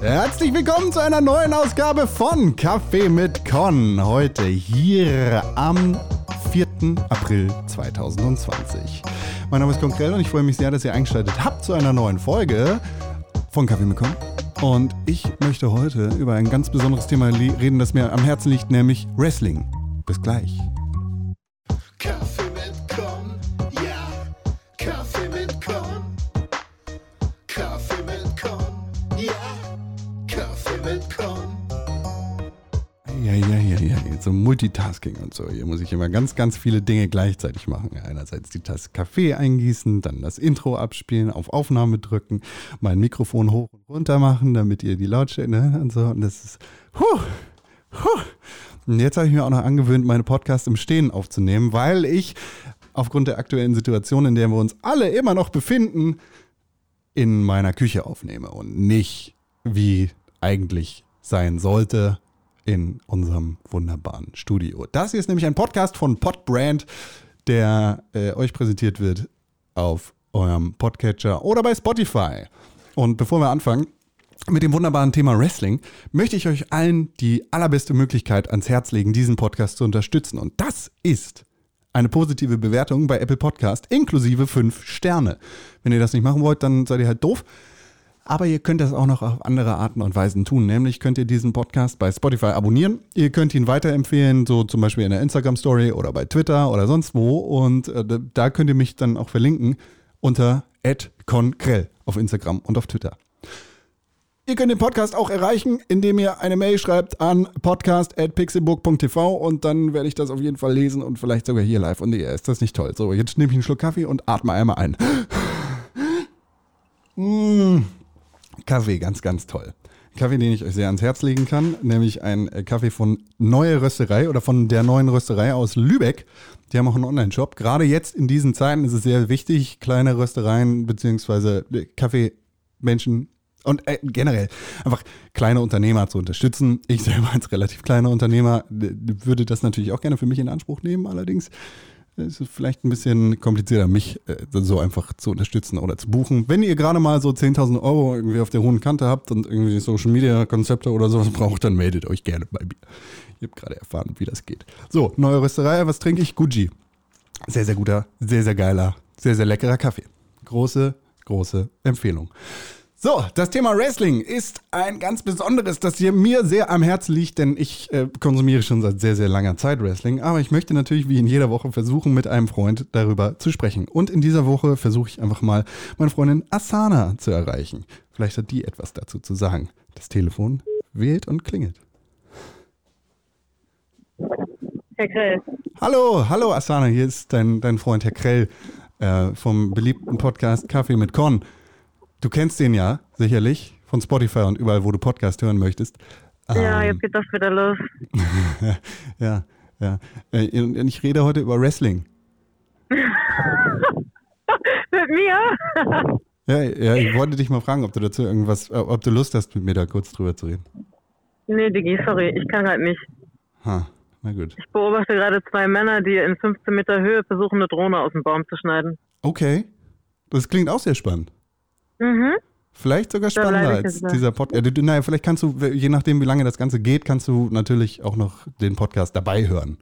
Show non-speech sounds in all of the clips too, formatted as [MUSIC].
Herzlich willkommen zu einer neuen Ausgabe von Kaffee mit Con. Heute hier am 4. April 2020. Mein Name ist Konkrell und ich freue mich sehr, dass ihr eingeschaltet habt zu einer neuen Folge von Kaffee mit Con. Und ich möchte heute über ein ganz besonderes Thema reden, das mir am Herzen liegt, nämlich Wrestling. Bis gleich. Ja, ja, ja, ja, so Multitasking und so. Hier muss ich immer ganz, ganz viele Dinge gleichzeitig machen. Einerseits die Tasse Kaffee eingießen, dann das Intro abspielen, auf Aufnahme drücken, mein Mikrofon hoch und runter machen, damit ihr die Lautstärke ne, und so. Und das ist, huh, huh. Und jetzt habe ich mir auch noch angewöhnt, meine Podcasts im Stehen aufzunehmen, weil ich aufgrund der aktuellen Situation, in der wir uns alle immer noch befinden, in meiner Küche aufnehme und nicht wie eigentlich sein sollte in unserem wunderbaren Studio. Das hier ist nämlich ein Podcast von Podbrand, der äh, euch präsentiert wird auf eurem Podcatcher oder bei Spotify. Und bevor wir anfangen mit dem wunderbaren Thema Wrestling, möchte ich euch allen die allerbeste Möglichkeit ans Herz legen, diesen Podcast zu unterstützen. Und das ist eine positive Bewertung bei Apple Podcast inklusive 5 Sterne. Wenn ihr das nicht machen wollt, dann seid ihr halt doof. Aber ihr könnt das auch noch auf andere Arten und Weisen tun. Nämlich könnt ihr diesen Podcast bei Spotify abonnieren. Ihr könnt ihn weiterempfehlen, so zum Beispiel in der Instagram-Story oder bei Twitter oder sonst wo. Und äh, da könnt ihr mich dann auch verlinken unter @conkrell auf Instagram und auf Twitter. Ihr könnt den Podcast auch erreichen, indem ihr eine Mail schreibt an podcast.pixelburg.tv und dann werde ich das auf jeden Fall lesen und vielleicht sogar hier live und ihr. Ist das nicht toll? So, jetzt nehme ich einen Schluck Kaffee und atme einmal ein. [LAUGHS] Mmh. Kaffee, ganz, ganz toll. Kaffee, den ich euch sehr ans Herz legen kann, nämlich ein äh, Kaffee von Neue Rösterei oder von der neuen Rösterei aus Lübeck. Die haben auch einen Online-Shop. Gerade jetzt in diesen Zeiten ist es sehr wichtig, kleine Röstereien bzw. Kaffeemenschen und äh, generell einfach kleine Unternehmer zu unterstützen. Ich selber als relativ kleiner Unternehmer würde das natürlich auch gerne für mich in Anspruch nehmen. Allerdings ist vielleicht ein bisschen komplizierter, mich äh, so einfach zu unterstützen oder zu buchen. Wenn ihr gerade mal so 10.000 Euro irgendwie auf der hohen Kante habt und irgendwie Social Media Konzepte oder sowas braucht, dann meldet euch gerne bei mir. Ich habe gerade erfahren, wie das geht. So, neue Rösterei, was trinke ich? Gucci. Sehr, sehr guter, sehr, sehr geiler, sehr, sehr leckerer Kaffee. Große, große Empfehlung. So, das Thema Wrestling ist ein ganz besonderes, das hier mir sehr am Herzen liegt, denn ich äh, konsumiere schon seit sehr, sehr langer Zeit Wrestling. Aber ich möchte natürlich wie in jeder Woche versuchen, mit einem Freund darüber zu sprechen. Und in dieser Woche versuche ich einfach mal meine Freundin Asana zu erreichen. Vielleicht hat die etwas dazu zu sagen. Das Telefon wählt und klingelt. Herr Grell. Hallo, hallo Asana, hier ist dein, dein Freund Herr Krell äh, vom beliebten Podcast Kaffee mit Con. Du kennst den ja, sicherlich, von Spotify und überall, wo du Podcast hören möchtest. Ja, Ähm, jetzt geht das wieder los. [LAUGHS] ja, ja. Äh, und Ich rede heute über Wrestling. [LAUGHS] Mit mir? Ja, ja, ich wollte dich mal fragen, ob du dazu irgendwas, äh, ob du Lust hast, mit mir da kurz drüber zu reden. nee, Digi, sorry, ich kann halt nicht. Ha, na gut. Ich beobachte gerade zwei Männer, die in 15 Meter Höhe versuchen, eine Drohne aus dem Baum zu schneiden. Okay. Das klingt auch sehr spannend. Mhm. Vielleicht sogar spannender als dieser Podcast. Ja, naja, vielleicht kannst du, je nachdem, wie lange das Ganze geht, kannst du natürlich auch noch den Podcast dabei hören.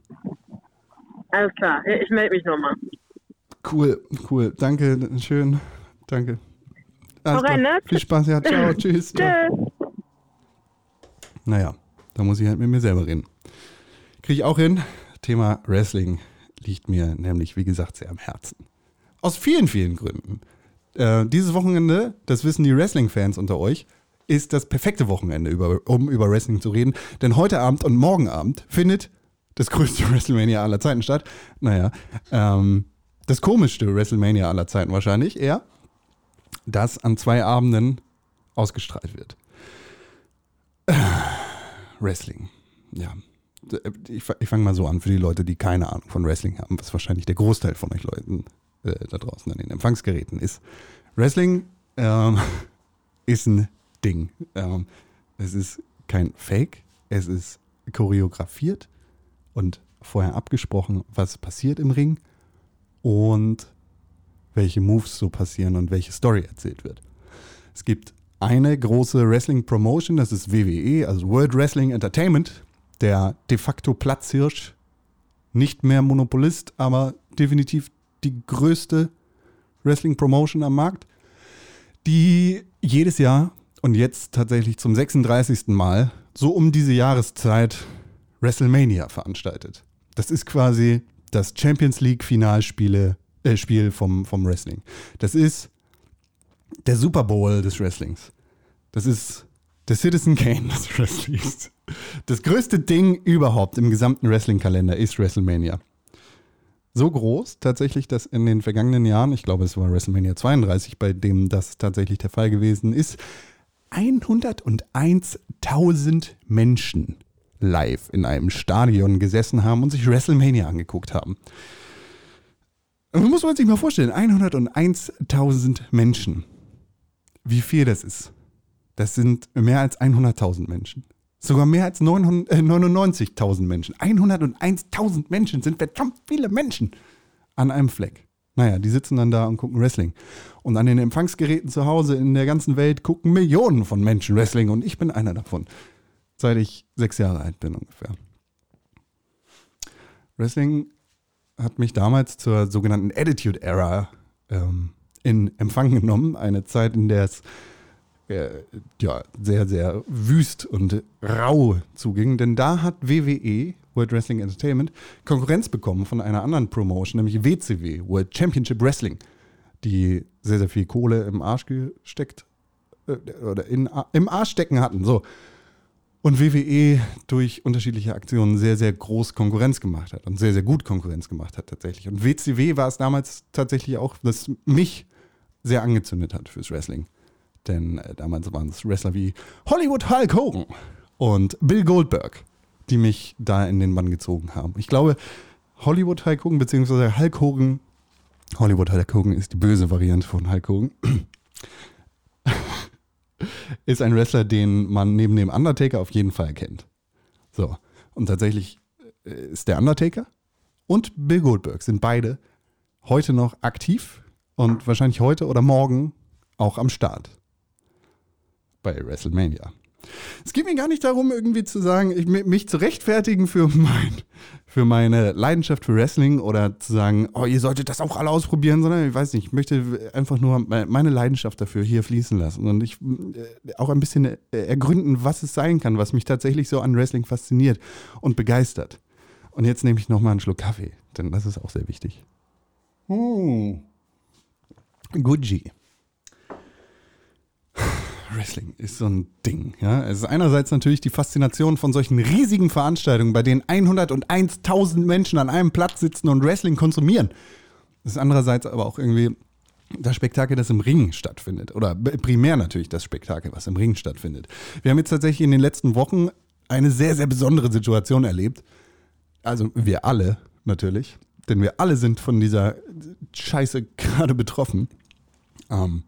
Alles klar, ich melde mich nochmal. Cool, cool. Danke, schön. Danke. Alles rein, ne? Viel Spaß, ja. [LAUGHS] Ciao, tschüss. Tschüss. Naja, da muss ich halt mit mir selber reden. Kriege ich auch hin. Thema Wrestling liegt mir nämlich, wie gesagt, sehr am Herzen. Aus vielen, vielen Gründen. Äh, dieses Wochenende, das wissen die Wrestling-Fans unter euch, ist das perfekte Wochenende, über, um über Wrestling zu reden. Denn heute Abend und morgen Abend findet das größte [LAUGHS] WrestleMania aller Zeiten statt. Naja, ähm, das komischste WrestleMania aller Zeiten wahrscheinlich eher, das an zwei Abenden ausgestrahlt wird. [SIGHS] Wrestling. Ja. Ich, fa- ich fange mal so an für die Leute, die keine Ahnung von Wrestling haben, was wahrscheinlich der Großteil von euch Leuten äh, da draußen an den Empfangsgeräten ist. Wrestling ähm, [LAUGHS] ist ein Ding. Ähm, es ist kein Fake, es ist choreografiert und vorher abgesprochen, was passiert im Ring. Und welche Moves so passieren und welche Story erzählt wird. Es gibt eine große Wrestling-Promotion, das ist WWE, also World Wrestling Entertainment, der de facto Platzhirsch, nicht mehr Monopolist, aber definitiv die größte Wrestling-Promotion am Markt, die jedes Jahr und jetzt tatsächlich zum 36. Mal so um diese Jahreszeit WrestleMania veranstaltet. Das ist quasi das Champions League Finalspiele äh, vom, vom Wrestling. Das ist der Super Bowl des Wrestlings. Das ist der Citizen Kane des [LAUGHS] Wrestlings. Das größte Ding überhaupt im gesamten Wrestling-Kalender ist WrestleMania. So groß tatsächlich, dass in den vergangenen Jahren, ich glaube es war WrestleMania 32, bei dem das tatsächlich der Fall gewesen ist, 101.000 Menschen live in einem Stadion gesessen haben und sich WrestleMania angeguckt haben. Das muss man sich mal vorstellen, 101.000 Menschen. Wie viel das ist. Das sind mehr als 100.000 Menschen. Sogar mehr als 99.000 Menschen. 101.000 Menschen sind verdammt viele Menschen an einem Fleck. Naja, die sitzen dann da und gucken Wrestling. Und an den Empfangsgeräten zu Hause in der ganzen Welt gucken Millionen von Menschen Wrestling und ich bin einer davon. Seit ich sechs Jahre alt bin ungefähr. Wrestling hat mich damals zur sogenannten Attitude Era ähm, in Empfang genommen. Eine Zeit, in der es äh, ja, sehr, sehr wüst und rau zuging. Denn da hat WWE, World Wrestling Entertainment, Konkurrenz bekommen von einer anderen Promotion, nämlich WCW, World Championship Wrestling, die sehr, sehr viel Kohle im Arsch gesteckt äh, oder in, im Arsch stecken hatten. So. Und WWE durch unterschiedliche Aktionen sehr, sehr groß Konkurrenz gemacht hat und sehr, sehr gut Konkurrenz gemacht hat tatsächlich. Und WCW war es damals tatsächlich auch, das mich sehr angezündet hat fürs Wrestling. Denn äh, damals waren es Wrestler wie Hollywood Hulk Hogan und Bill Goldberg, die mich da in den Bann gezogen haben. Ich glaube, Hollywood Hulk Hogan, beziehungsweise Hulk Hogan, Hollywood Hulk Hogan ist die böse Variante von Hulk Hogan, [LAUGHS] ist ein Wrestler, den man neben dem Undertaker auf jeden Fall kennt. So. Und tatsächlich äh, ist der Undertaker und Bill Goldberg sind beide heute noch aktiv und wahrscheinlich heute oder morgen auch am Start bei WrestleMania. Es geht mir gar nicht darum, irgendwie zu sagen, ich, mich zu rechtfertigen für, mein, für meine Leidenschaft für Wrestling oder zu sagen, oh, ihr solltet das auch alle ausprobieren, sondern ich weiß nicht, ich möchte einfach nur meine Leidenschaft dafür hier fließen lassen und ich äh, auch ein bisschen äh, ergründen, was es sein kann, was mich tatsächlich so an Wrestling fasziniert und begeistert. Und jetzt nehme ich nochmal einen Schluck Kaffee, denn das ist auch sehr wichtig. Hm. Gucci. Wrestling ist so ein Ding. Ja? Es ist einerseits natürlich die Faszination von solchen riesigen Veranstaltungen, bei denen 101.000 Menschen an einem Platz sitzen und Wrestling konsumieren. Das ist andererseits aber auch irgendwie das Spektakel, das im Ring stattfindet. Oder primär natürlich das Spektakel, was im Ring stattfindet. Wir haben jetzt tatsächlich in den letzten Wochen eine sehr, sehr besondere Situation erlebt. Also wir alle natürlich, denn wir alle sind von dieser Scheiße gerade betroffen. Ähm,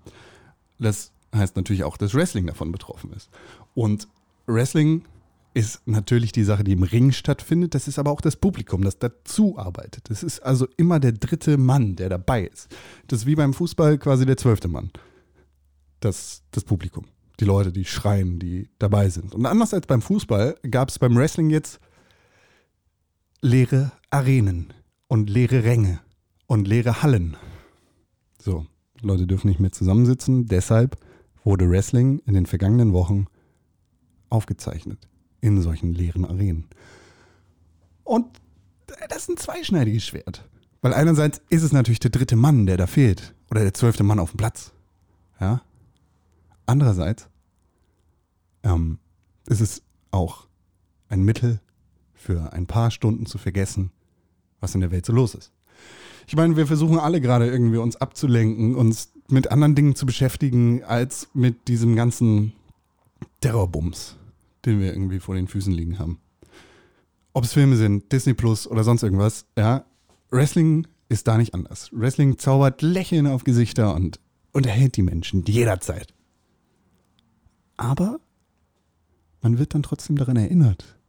das heißt natürlich auch, dass Wrestling davon betroffen ist. Und Wrestling ist natürlich die Sache, die im Ring stattfindet. Das ist aber auch das Publikum, das dazu arbeitet. Das ist also immer der dritte Mann, der dabei ist. Das ist wie beim Fußball quasi der zwölfte Mann. Das, das Publikum. Die Leute, die schreien, die dabei sind. Und anders als beim Fußball gab es beim Wrestling jetzt leere Arenen und leere Ränge und leere Hallen. So, Leute dürfen nicht mehr zusammensitzen. Deshalb wurde Wrestling in den vergangenen Wochen aufgezeichnet in solchen leeren Arenen. Und das ist ein zweischneidiges Schwert. Weil einerseits ist es natürlich der dritte Mann, der da fehlt. Oder der zwölfte Mann auf dem Platz. Ja. Andererseits ähm, ist es auch ein Mittel für ein paar Stunden zu vergessen, was in der Welt so los ist. Ich meine, wir versuchen alle gerade irgendwie uns abzulenken, uns mit anderen Dingen zu beschäftigen, als mit diesem ganzen Terrorbums, den wir irgendwie vor den Füßen liegen haben. Ob es Filme sind, Disney Plus oder sonst irgendwas, ja, Wrestling ist da nicht anders. Wrestling zaubert Lächeln auf Gesichter und unterhält die Menschen jederzeit. Aber man wird dann trotzdem daran erinnert,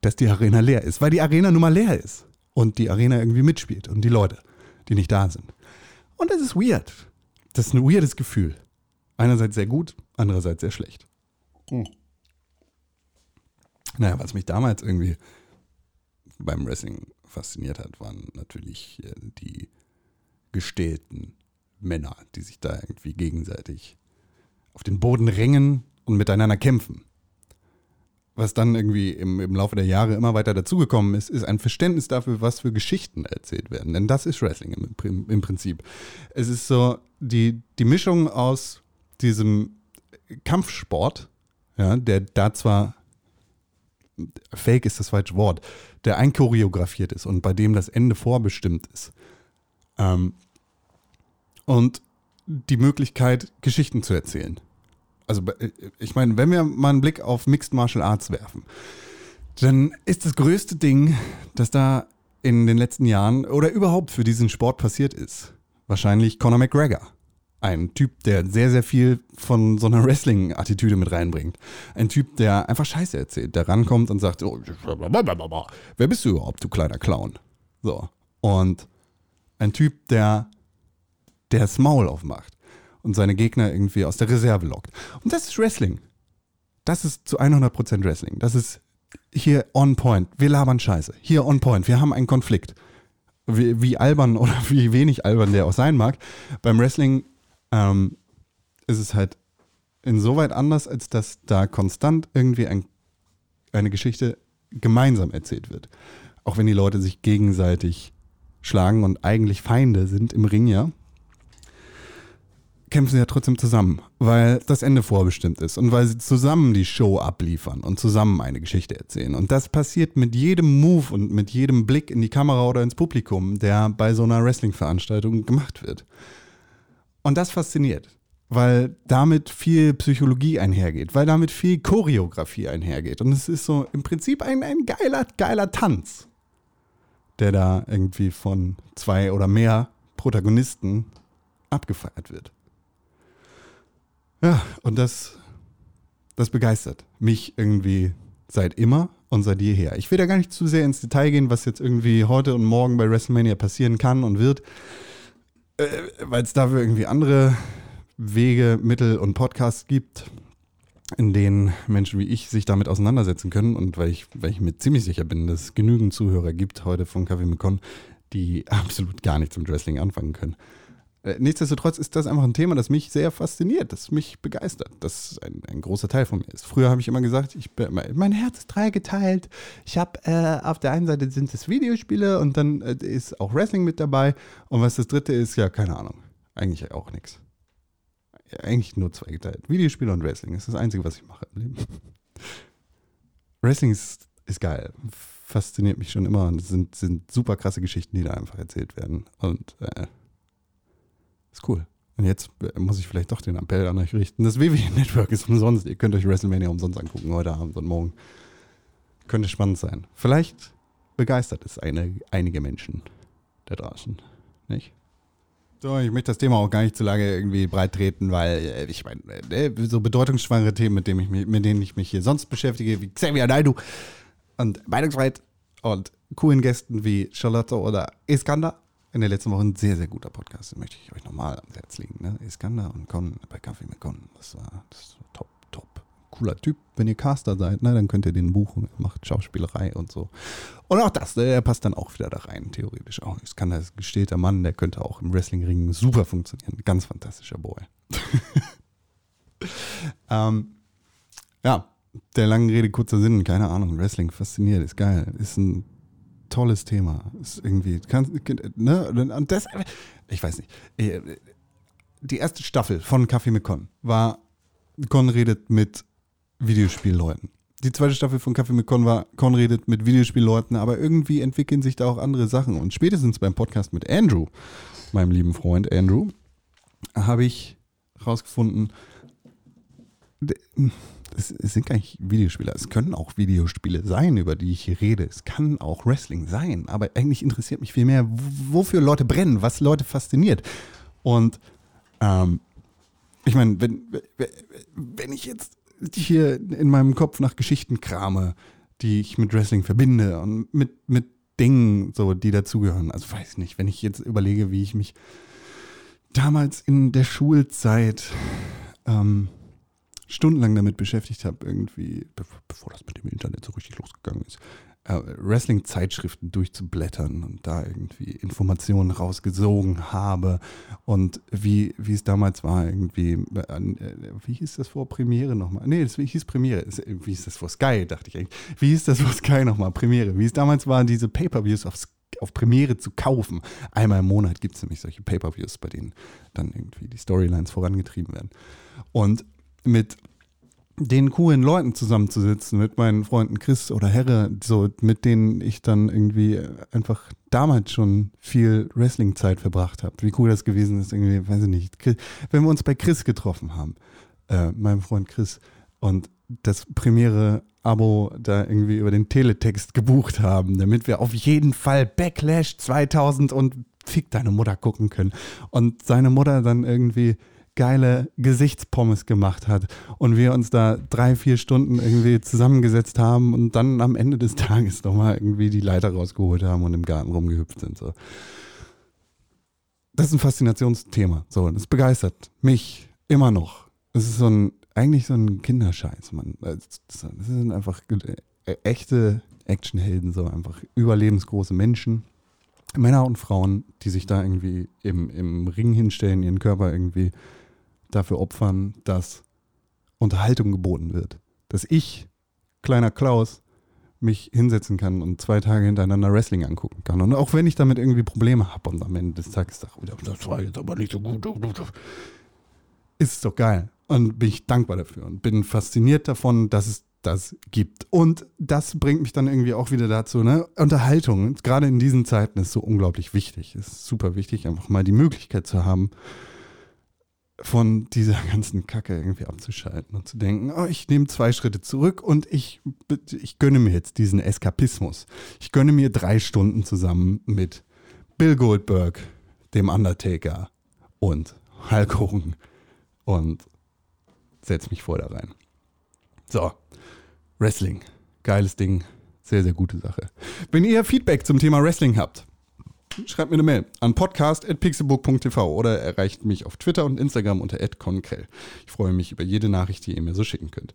dass die Arena leer ist, weil die Arena nun mal leer ist und die Arena irgendwie mitspielt und die Leute, die nicht da sind. Und das ist weird. Das ist ein weirdes Gefühl. Einerseits sehr gut, andererseits sehr schlecht. Naja, was mich damals irgendwie beim Wrestling fasziniert hat, waren natürlich äh, die gestählten Männer, die sich da irgendwie gegenseitig auf den Boden ringen und miteinander kämpfen. Was dann irgendwie im, im Laufe der Jahre immer weiter dazugekommen ist, ist ein Verständnis dafür, was für Geschichten erzählt werden. Denn das ist Wrestling im, im Prinzip. Es ist so die, die Mischung aus diesem Kampfsport, ja, der da zwar Fake ist das falsche Wort, der einchoreografiert ist und bei dem das Ende vorbestimmt ist. Ähm, und die Möglichkeit, Geschichten zu erzählen. Also, äh, ich meine, wenn wir mal einen Blick auf Mixed Martial Arts werfen, dann ist das größte Ding, das da in den letzten Jahren oder überhaupt für diesen Sport passiert ist, wahrscheinlich Conor McGregor. Ein Typ, der sehr, sehr viel von so einer Wrestling-Attitüde mit reinbringt. Ein Typ, der einfach Scheiße erzählt, der rankommt und sagt, oh, wer bist du überhaupt, du kleiner Clown? So. Und ein Typ, der, der das Maul aufmacht und seine Gegner irgendwie aus der Reserve lockt. Und das ist Wrestling. Das ist zu 100% Wrestling. Das ist hier on point. Wir labern Scheiße. Hier on point. Wir haben einen Konflikt. Wie, wie albern oder [LAUGHS] wie wenig albern der auch sein mag. Beim Wrestling ähm, ist es halt insoweit anders, als dass da konstant irgendwie ein, eine Geschichte gemeinsam erzählt wird. Auch wenn die Leute sich gegenseitig schlagen und eigentlich Feinde sind im Ring, ja, kämpfen sie ja trotzdem zusammen, weil das Ende vorbestimmt ist und weil sie zusammen die Show abliefern und zusammen eine Geschichte erzählen. Und das passiert mit jedem Move und mit jedem Blick in die Kamera oder ins Publikum, der bei so einer Wrestling-Veranstaltung gemacht wird. Und das fasziniert, weil damit viel Psychologie einhergeht, weil damit viel Choreografie einhergeht. Und es ist so im Prinzip ein, ein geiler, geiler Tanz, der da irgendwie von zwei oder mehr Protagonisten abgefeiert wird. Ja, und das, das begeistert mich irgendwie seit immer und seit jeher. Ich will da gar nicht zu sehr ins Detail gehen, was jetzt irgendwie heute und morgen bei WrestleMania passieren kann und wird, äh, weil es dafür irgendwie andere Wege, Mittel und Podcasts gibt, in denen Menschen wie ich sich damit auseinandersetzen können und weil ich, weil ich mir ziemlich sicher bin, dass es genügend Zuhörer gibt heute von Kaffee Mekon, die [LAUGHS] absolut gar nichts mit Wrestling anfangen können. Äh, Nichtsdestotrotz ist das einfach ein Thema, das mich sehr fasziniert, das mich begeistert, das ein, ein großer Teil von mir ist. Früher habe ich immer gesagt, ich bin, mein Herz ist dreigeteilt. Ich habe äh, auf der einen Seite sind es Videospiele und dann äh, ist auch Wrestling mit dabei. Und was das dritte ist, ja, keine Ahnung. Eigentlich auch nichts. Eigentlich nur zweigeteilt. Videospiele und Wrestling ist das Einzige, was ich mache im Leben. [LAUGHS] Wrestling ist, ist geil. Fasziniert mich schon immer. Und es sind, sind super krasse Geschichten, die da einfach erzählt werden. Und äh, ist cool. Und jetzt äh, muss ich vielleicht doch den Appell an euch richten. Das WWE Network ist umsonst. Ihr könnt euch WrestleMania umsonst angucken, heute Abend und morgen. Könnte spannend sein. Vielleicht begeistert es eine, einige Menschen da draußen. Nicht? So, ich möchte das Thema auch gar nicht zu lange irgendwie breit treten, weil äh, ich meine, äh, so bedeutungsschwangere Themen, mit, dem ich mich, mit denen ich mich hier sonst beschäftige, wie Xavier Naidoo und Meinungsfreiheit und coolen Gästen wie Charlotte oder Iskander. In der letzten Woche ein sehr, sehr guter Podcast. Den möchte ich euch nochmal ans Herz legen. Ne? Iskander und Con bei Kaffee mit Con. Das war, das war top, top. Cooler Typ. Wenn ihr Caster seid, ne, dann könnt ihr den buchen. Er macht Schauspielerei und so. Und auch das, der passt dann auch wieder da rein, theoretisch auch. Iskander ist ein gestählter Mann, der könnte auch im Wrestlingring super funktionieren. Ganz fantastischer Boy. [LAUGHS] ähm, ja, der langen Rede, kurzer Sinn, keine Ahnung. Wrestling fasziniert, ist geil. Ist ein tolles Thema. Ist irgendwie, kann, ne? Und das, ich weiß nicht. Die erste Staffel von Kaffee mit Con war, Con redet mit Videospielleuten. Die zweite Staffel von Kaffee mit Con war, Con redet mit Videospielleuten, aber irgendwie entwickeln sich da auch andere Sachen. Und spätestens beim Podcast mit Andrew, meinem lieben Freund Andrew, habe ich rausgefunden, es, es, sind gar nicht Videospiele. Es können auch Videospiele sein, über die ich hier rede. Es kann auch Wrestling sein. Aber eigentlich interessiert mich viel mehr, wofür Leute brennen, was Leute fasziniert. Und ähm, ich meine, wenn, wenn ich jetzt hier in meinem Kopf nach Geschichten krame, die ich mit Wrestling verbinde und mit, mit Dingen, so, die dazugehören. Also weiß ich nicht, wenn ich jetzt überlege, wie ich mich damals in der Schulzeit ähm, stundenlang damit beschäftigt habe, irgendwie, bev- bevor das mit dem Internet so richtig losgegangen ist, äh, Wrestling-Zeitschriften durchzublättern und da irgendwie Informationen rausgesogen habe und wie, wie es damals war, irgendwie, an, äh, wie hieß das vor Premiere nochmal? Nee, das hieß Premiere, wie hieß das vor Sky, dachte ich eigentlich. Wie hieß das vor Sky nochmal? Premiere. Wie es damals war, diese Pay-Per-Views auf, auf Premiere zu kaufen. Einmal im Monat gibt es nämlich solche Pay-Per-Views, bei denen dann irgendwie die Storylines vorangetrieben werden. Und mit den coolen Leuten zusammenzusitzen, mit meinen Freunden Chris oder Herre, so mit denen ich dann irgendwie einfach damals schon viel Wrestling-Zeit verbracht habe. Wie cool das gewesen ist, irgendwie, weiß ich nicht. Wenn wir uns bei Chris getroffen haben, äh, meinem Freund Chris, und das Premiere-Abo da irgendwie über den Teletext gebucht haben, damit wir auf jeden Fall Backlash 2000 und Fick deine Mutter gucken können. Und seine Mutter dann irgendwie geile Gesichtspommes gemacht hat und wir uns da drei, vier Stunden irgendwie zusammengesetzt haben und dann am Ende des [LAUGHS] Tages nochmal irgendwie die Leiter rausgeholt haben und im Garten rumgehüpft sind. So. Das ist ein Faszinationsthema. So, das begeistert mich immer noch. Es ist so ein, eigentlich so ein Kinderscheiß, man. Das sind einfach äh, echte Actionhelden, so einfach überlebensgroße Menschen. Männer und Frauen, die sich da irgendwie im, im Ring hinstellen, ihren Körper irgendwie dafür opfern, dass Unterhaltung geboten wird. Dass ich, kleiner Klaus, mich hinsetzen kann und zwei Tage hintereinander Wrestling angucken kann. Und auch wenn ich damit irgendwie Probleme habe und am Ende des Tages sage, "Oh, das war jetzt aber nicht so gut, ist es doch geil. Und bin ich dankbar dafür und bin fasziniert davon, dass es das gibt. Und das bringt mich dann irgendwie auch wieder dazu, ne? Unterhaltung, gerade in diesen Zeiten, ist so unglaublich wichtig. Ist super wichtig, einfach mal die Möglichkeit zu haben, von dieser [LAUGHS] ganzen Kacke irgendwie abzuschalten und zu denken, oh, ich nehme zwei Schritte zurück und ich, ich gönne mir jetzt diesen Eskapismus. Ich gönne mir drei Stunden zusammen mit Bill Goldberg, dem Undertaker und Hulk Hogan und setz mich voll da rein. So, Wrestling, geiles Ding, sehr, sehr gute Sache. Wenn ihr Feedback zum Thema Wrestling habt, schreibt mir eine Mail an podcast.pixelbook.tv oder erreicht mich auf Twitter und Instagram unter @conkrell. Ich freue mich über jede Nachricht, die ihr mir so schicken könnt.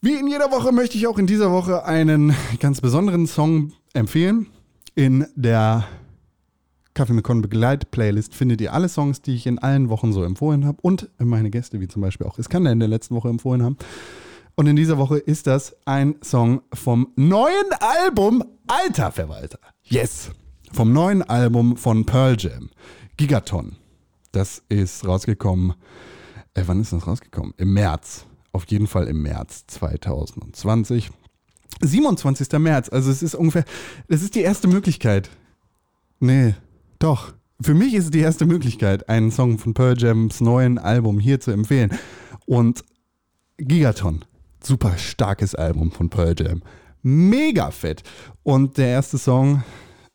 Wie in jeder Woche möchte ich auch in dieser Woche einen ganz besonderen Song empfehlen. In der Kaffee mit Con Begleit-Playlist findet ihr alle Songs, die ich in allen Wochen so empfohlen habe und meine Gäste, wie zum Beispiel auch Iskander in der letzten Woche empfohlen haben. Und in dieser Woche ist das ein Song vom neuen Album Alter Verwalter. Yes! Vom neuen Album von Pearl Jam. Gigaton. Das ist rausgekommen. Äh, wann ist das rausgekommen? Im März. Auf jeden Fall im März 2020. 27. März. Also es ist ungefähr. Das ist die erste Möglichkeit. Nee, doch. Für mich ist es die erste Möglichkeit, einen Song von Pearl Jams neuen Album hier zu empfehlen. Und Gigaton. Super starkes Album von Pearl Jam. Mega fett. Und der erste Song,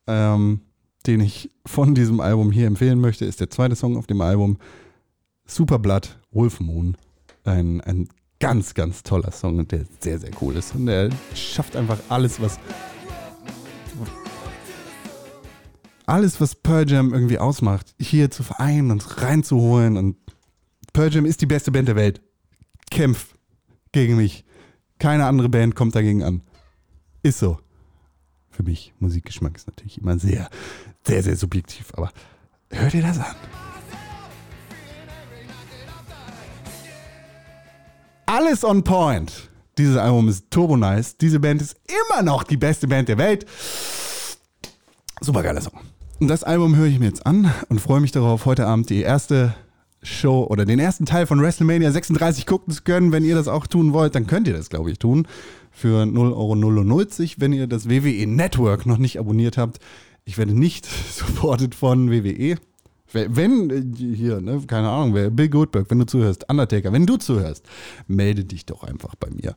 ähm, den ich von diesem Album hier empfehlen möchte, ist der zweite Song auf dem Album. Superblatt, Wolf Moon. Ein, ein ganz, ganz toller Song der sehr, sehr cool ist. Und der schafft einfach alles, was. Alles, was Pearl Jam irgendwie ausmacht, hier zu vereinen und reinzuholen. Und Pearl Jam ist die beste Band der Welt. Kämpf gegen mich. Keine andere Band kommt dagegen an. Ist so. Für mich, Musikgeschmack ist natürlich immer sehr, sehr, sehr subjektiv, aber hört ihr das an? Alles on point. Dieses Album ist turbo nice. Diese Band ist immer noch die beste Band der Welt. Super geiler Song. Und das Album höre ich mir jetzt an und freue mich darauf, heute Abend die erste Show oder den ersten Teil von WrestleMania 36 gucken zu können. Wenn ihr das auch tun wollt, dann könnt ihr das, glaube ich, tun. Für 0,090 Euro, wenn ihr das WWE Network noch nicht abonniert habt. Ich werde nicht [LAUGHS] supported von WWE. Wenn, äh, hier, ne, keine Ahnung, wer, Bill Goldberg, wenn du zuhörst, Undertaker, wenn du zuhörst, melde dich doch einfach bei mir.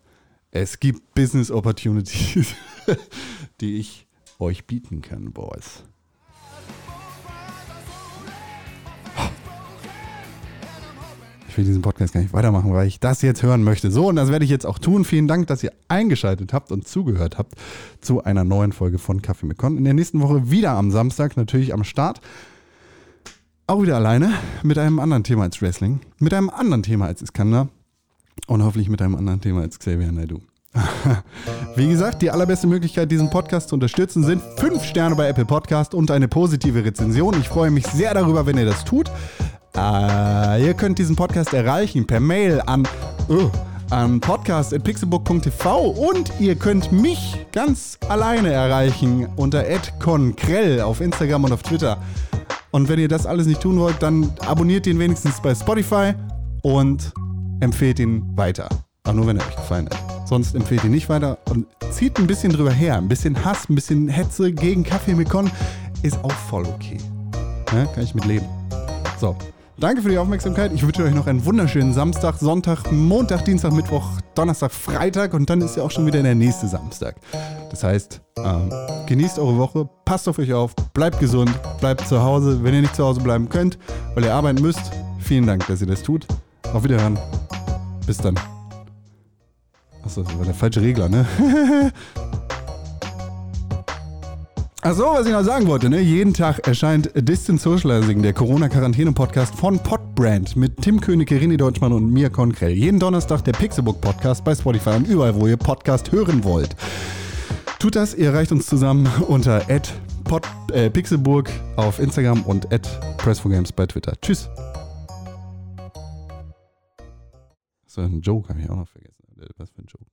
Es gibt Business Opportunities, [LAUGHS] die ich euch bieten kann, Boys. Will diesen Podcast gar nicht weitermachen, weil ich das jetzt hören möchte. So, und das werde ich jetzt auch tun. Vielen Dank, dass ihr eingeschaltet habt und zugehört habt zu einer neuen Folge von Kaffee mit Con. In der nächsten Woche wieder am Samstag, natürlich am Start. auch wieder alleine mit einem anderen Thema als Wrestling, mit einem anderen Thema als Iskander und hoffentlich mit einem anderen Thema als Xavier Naidoo. [LAUGHS] Wie gesagt, die allerbeste Möglichkeit, diesen Podcast zu unterstützen, sind 5 Sterne bei Apple Podcast und eine positive Rezension. Ich freue mich sehr darüber, wenn ihr das tut. Äh, ihr könnt diesen Podcast erreichen per Mail an, uh, an podcast.pixelbook.tv und ihr könnt mich ganz alleine erreichen unter @conkrell auf Instagram und auf Twitter. Und wenn ihr das alles nicht tun wollt, dann abonniert ihn wenigstens bei Spotify und empfehlt ihn weiter. Aber nur, wenn er euch gefallen hat. Sonst empfehlt ihn nicht weiter und zieht ein bisschen drüber her. Ein bisschen Hass, ein bisschen Hetze gegen Kaffee mit Con ist auch voll okay. Ja, kann ich mit leben. So, danke für die Aufmerksamkeit. Ich wünsche euch noch einen wunderschönen Samstag, Sonntag, Montag, Dienstag, Mittwoch, Donnerstag, Freitag und dann ist ja auch schon wieder der nächste Samstag. Das heißt, ähm, genießt eure Woche, passt auf euch auf, bleibt gesund, bleibt zu Hause, wenn ihr nicht zu Hause bleiben könnt, weil ihr arbeiten müsst. Vielen Dank, dass ihr das tut. Auf Wiederhören. Bis dann. Achso, das war der falsche Regler, ne? [LAUGHS] Achso, was ich noch sagen wollte, ne? Jeden Tag erscheint Distant Socializing, der Corona-Quarantäne-Podcast von Podbrand mit Tim König, René Deutschmann und mir Konkrell. Jeden Donnerstag der Pixelbook-Podcast bei Spotify und überall, wo ihr Podcast hören wollt. Tut das, ihr erreicht uns zusammen unter Pod, äh, Pixelburg auf Instagram und Press4Games bei Twitter. Tschüss. So, ein Joke habe ich auch noch vergessen. Was für ein Joke.